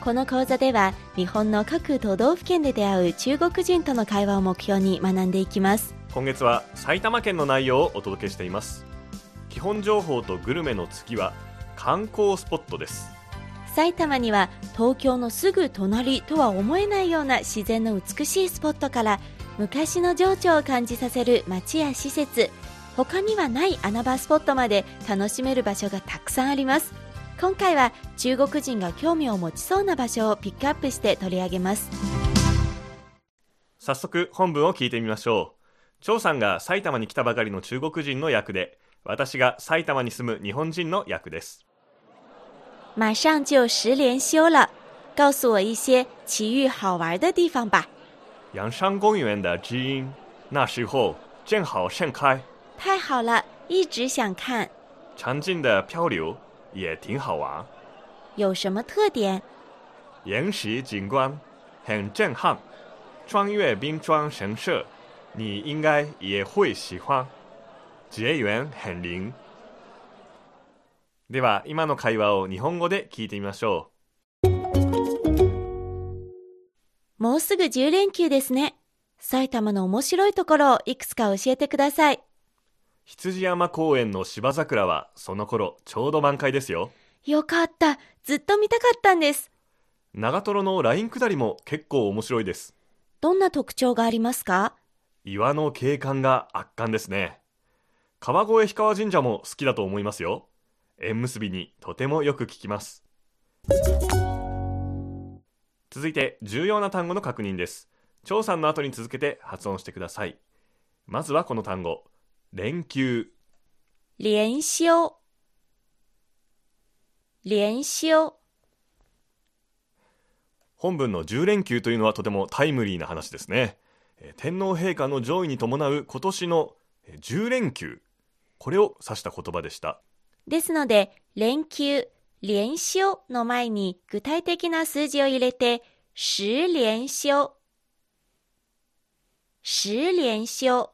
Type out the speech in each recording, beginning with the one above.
この講座では日本の各都道府県で出会う中国人との会話を目標に学んでいきます。今月は埼玉県の内容をお届けしています。基本情報とグルメの次は観光スポットです。埼玉には東京のすぐ隣とは思えないような自然の美しいスポットから昔の情緒を感じさせる街や施設。他にはない穴場スポットまで楽しめる場所がたくさんあります今回は中国人が興味を持ちそうな場所をピックアップして取り上げます。早速本文を聞いてみましょう。張さんが埼玉に来たばかりの中国人の役で私が埼玉に住む日本人の役です。马上就十连休了。告诉我一些奇遇好玩的地方吧。阳山公园的知音那时候正好盛开。太好了一直想看。长颈的漂流也挺好玩有什么特点？岩石景观很震撼穿越冰川神社你应该也会喜欢。结缘很灵。では今の会話を日本語で聞いてみましょもうすぐ10連休ですね。埼玉の面白いところをいくつか教えてください。う羊山公園の芝桜はその頃ちょうど満開ですよ。よかった。ずっと見たかったんです。長瀞のライン下りも結構面白いです。どんな特徴がありますか？岩の景観が圧巻ですね。川越氷川神社も好きだと思いますよ。縁結びにとてもよく聞きます。続いて重要な単語の確認です。張さんの後に続けて発音してください。まずはこの単語連休。連休連休本文の10連休というのはとてもタイムリーな話ですね。えー天皇陛下の上位に伴う今年のえー10連休。これを指した言葉でした。ですので連休連休の前に具体的な数字を入れて十連休十連休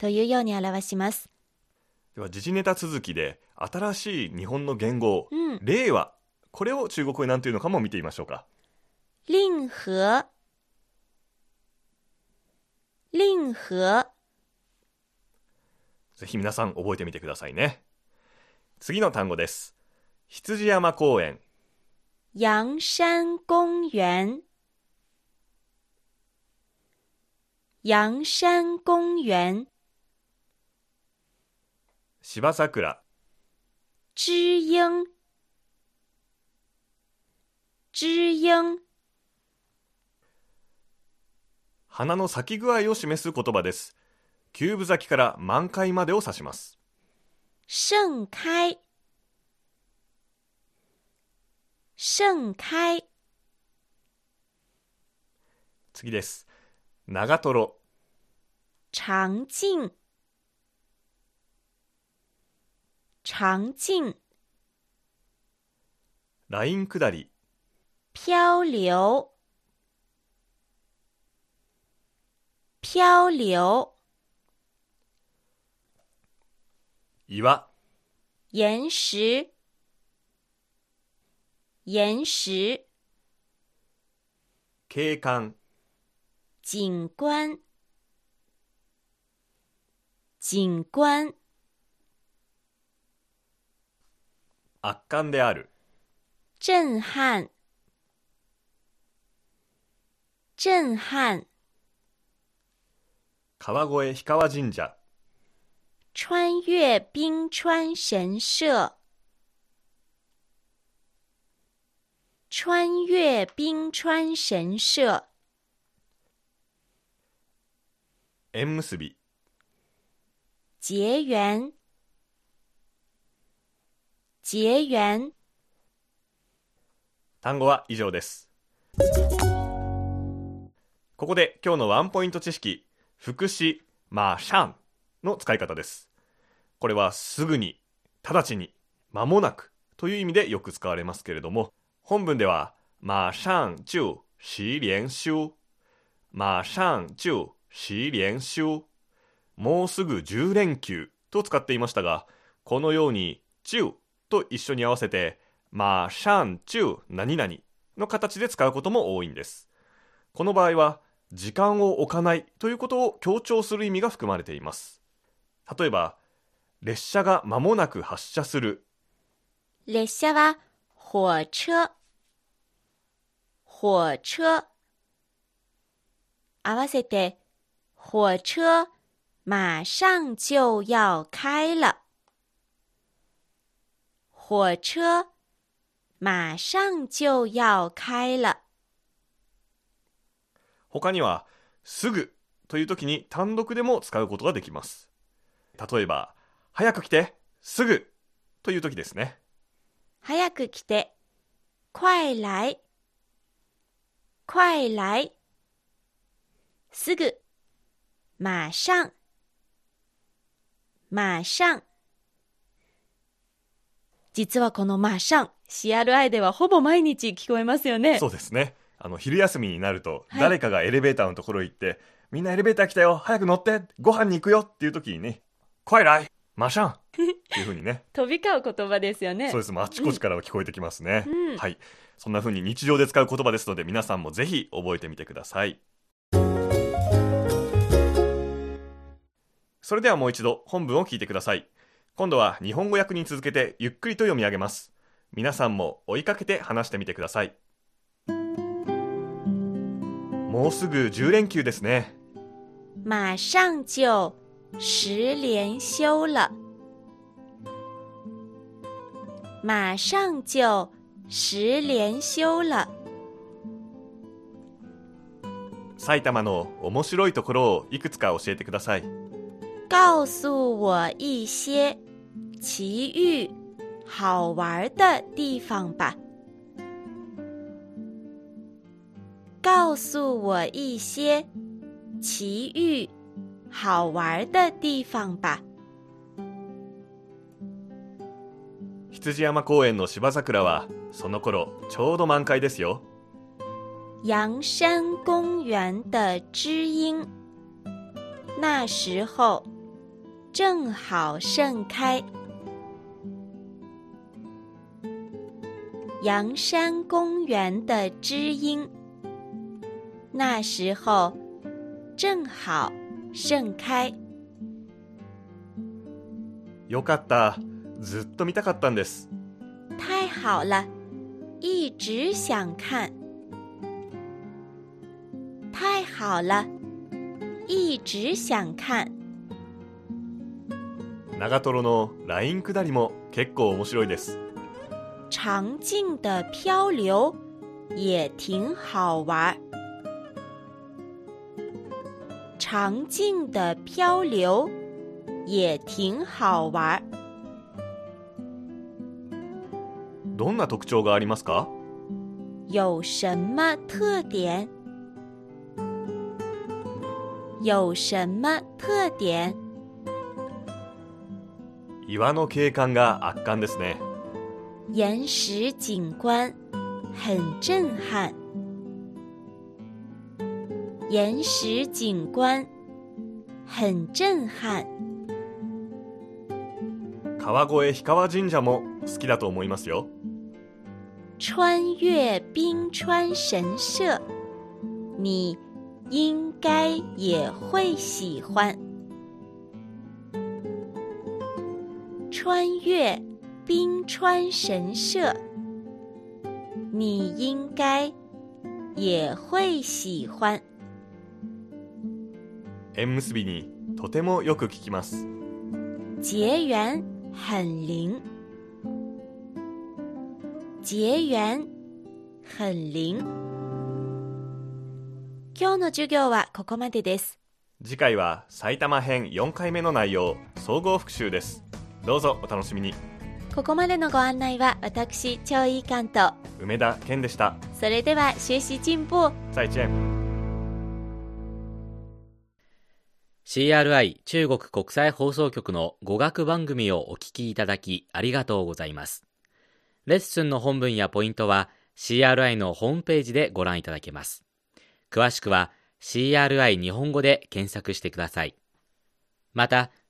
というように表します。では時事ネタ続きで新しい日本の言語、うん。令和。これを中国語に何ていうのかも見てみましょうか。令和。令和。ぜひ皆さん覚えてみてくださいね。次の単語です。羊山公園。陽山公園。陽山公園芝桜。知音知音花の咲き具合を示す言葉です。九分咲きから満開までを指します。盛開。盛開。次です。長瀞。長颈長颈ライン下り漂流。漂流。岩岩石。岩石。景観景观。景观圧巻である。震撼。震撼。川越氷川神社。穿越冰川神社。穿越冰川神社。縁結び。结缘结缘。単語は以上です。ここで今日のワンポイント知識、副詞、まシャンの使い方です。これはすぐに、直ちに、間もなくという意味でよく使われますけれども、本文では、马上就十連休、馬上就十連休、もうすぐ10連休と使っていましたが、このように、就と一緒に合わせて、馬上就何々の形で使うことも多いんです。この場合は、時間を置かないということを強調する意味が含まれています。例えば、列車が間もなく発車する。列車は火車。火車。合わせて、火車馬上就要開了。火車馬上就要開了。他には、すぐという時に単独でも使うことができます。例えば、早く来て、すぐという時ですね。早く来て、快来。快来。すぐ、馬上。馬上。実はこの馬上、CRI ではほぼ毎日聞こえますよね。そうですね。あの、昼休みになると、はい誰かがエレベーターのところへ行って、みんなエレベーター来たよ早く乗ってご飯に行くよっていう時にね、快来マシャン っていう風にね、飛び交う言葉ですよね。そうです。あちこちから聞こえてきますね。うんはい。そんな風に日常で使う言葉ですので、皆さんもぜひ覚えてみてください。それではもう一度本文を聞いてください。今度は日本語訳に続けてゆっくりと読み上げます。皆さんも追いかけて話してみてください。もうすぐ10連休ですね。马上就十连休了。马上就十连休了。埼玉の面白いところをいくつか教えてください。告诉我一些奇遇、好玩的地方吧。告诉我一些奇遇、好玩的地方吧。羊山公園の芝桜はその頃ちょうど満開ですよ。阳山公园的知音，那时候正好盛开。 阳山公园的知音，那时候正好盛开。よかった。ずっと見たかったんです。太好了，一直想看。太好了，一直想看。長瀞のライン下りも結構面白いです。长颈的漂流也挺好玩儿。长颈的漂流也挺好玩儿。どんな特徴がありますか？有什么特点？有什么特点？岩の景観が圧巻ですね。岩石景观很震撼。岩石景观很震撼。川越氷川神社も好きだと思いますよ。穿越冰川神社，你应该也会喜欢。穿越 冰川神社，你应该也会喜欢。縁結びにとてもよく聞きます。结缘很灵，结缘很灵。今日の授業はここまでです。次回は埼玉編4回目の内容、総合復習です。どうぞお楽しみに。ここまでのご案内は私、超いい関東。梅田健でした。それでは学習進步。再见。CRI 中国国際放送局の語学番組をお聞きいただきありがとうございます。レッスンの本文やポイントは CRI のホームページでご覧いただけます。詳しくは CRI 日本語で検索してください。また、